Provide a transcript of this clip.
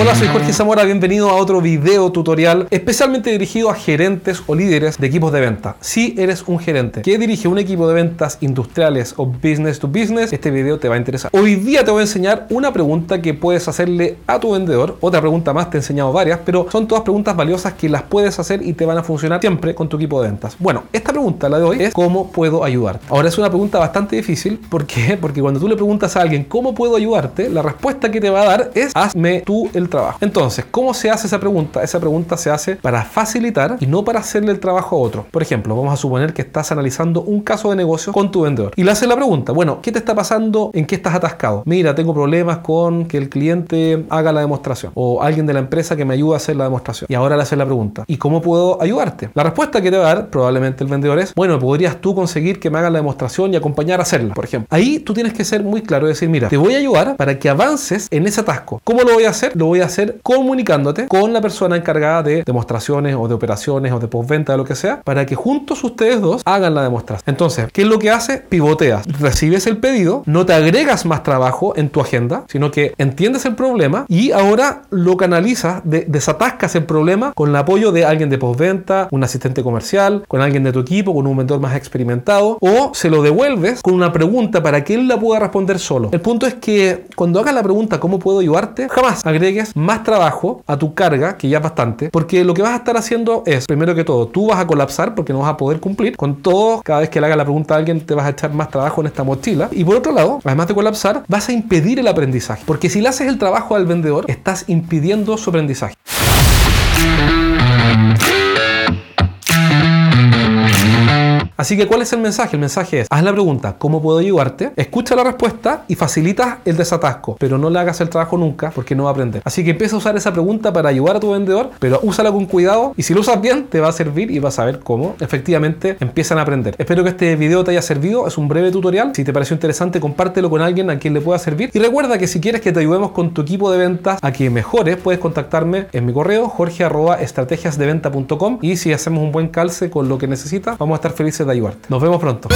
Hola, soy Jorge Zamora, bienvenido a otro video tutorial especialmente dirigido a gerentes o líderes de equipos de venta. Si eres un gerente que dirige un equipo de ventas industriales o business to business, este video te va a interesar. Hoy día te voy a enseñar una pregunta que puedes hacerle a tu vendedor. Otra pregunta más, te he enseñado varias, pero son todas preguntas valiosas que las puedes hacer y te van a funcionar siempre con tu equipo de ventas. Bueno, esta pregunta, la de hoy, es ¿cómo puedo ayudarte? Ahora es una pregunta bastante difícil, ¿por qué? Porque cuando tú le preguntas a alguien ¿cómo puedo ayudarte? La respuesta que te va a dar es hazme tú el trabajo. Entonces, ¿cómo se hace esa pregunta? Esa pregunta se hace para facilitar y no para hacerle el trabajo a otro. Por ejemplo, vamos a suponer que estás analizando un caso de negocio con tu vendedor y le haces la pregunta, bueno, ¿qué te está pasando? ¿En qué estás atascado? Mira, tengo problemas con que el cliente haga la demostración o alguien de la empresa que me ayude a hacer la demostración. Y ahora le haces la pregunta, ¿y cómo puedo ayudarte? La respuesta que te va a dar probablemente el vendedor es, bueno, podrías tú conseguir que me haga la demostración y acompañar a hacerla, por ejemplo. Ahí tú tienes que ser muy claro y decir, mira, te voy a ayudar para que avances en ese atasco. ¿Cómo lo voy a hacer? Lo voy a hacer comunicándote con la persona encargada de demostraciones o de operaciones o de postventa, de lo que sea, para que juntos ustedes dos hagan la demostración. Entonces, ¿qué es lo que hace? Pivoteas. Recibes el pedido, no te agregas más trabajo en tu agenda, sino que entiendes el problema y ahora lo canalizas, desatascas el problema con el apoyo de alguien de postventa, un asistente comercial, con alguien de tu equipo, con un mentor más experimentado, o se lo devuelves con una pregunta para que él la pueda responder solo. El punto es que cuando hagas la pregunta ¿cómo puedo ayudarte? Jamás agregues más trabajo a tu carga, que ya es bastante, porque lo que vas a estar haciendo es, primero que todo, tú vas a colapsar porque no vas a poder cumplir con todo, cada vez que le hagas la pregunta a alguien te vas a echar más trabajo en esta mochila. Y por otro lado, además de colapsar, vas a impedir el aprendizaje, porque si le haces el trabajo al vendedor, estás impidiendo su aprendizaje. Así que, ¿cuál es el mensaje? El mensaje es, haz la pregunta, ¿cómo puedo ayudarte? Escucha la respuesta y facilita el desatasco, pero no le hagas el trabajo nunca porque no va a aprender. Así que empieza a usar esa pregunta para ayudar a tu vendedor, pero úsala con cuidado y si lo usas bien, te va a servir y vas a ver cómo efectivamente empiezan a aprender. Espero que este video te haya servido, es un breve tutorial. Si te pareció interesante, compártelo con alguien a quien le pueda servir. Y recuerda que si quieres que te ayudemos con tu equipo de ventas a que mejores, puedes contactarme en mi correo jorge.estrategiasdeventa.com y si hacemos un buen calce con lo que necesitas, vamos a estar felices de ayudarte. Nos vemos pronto.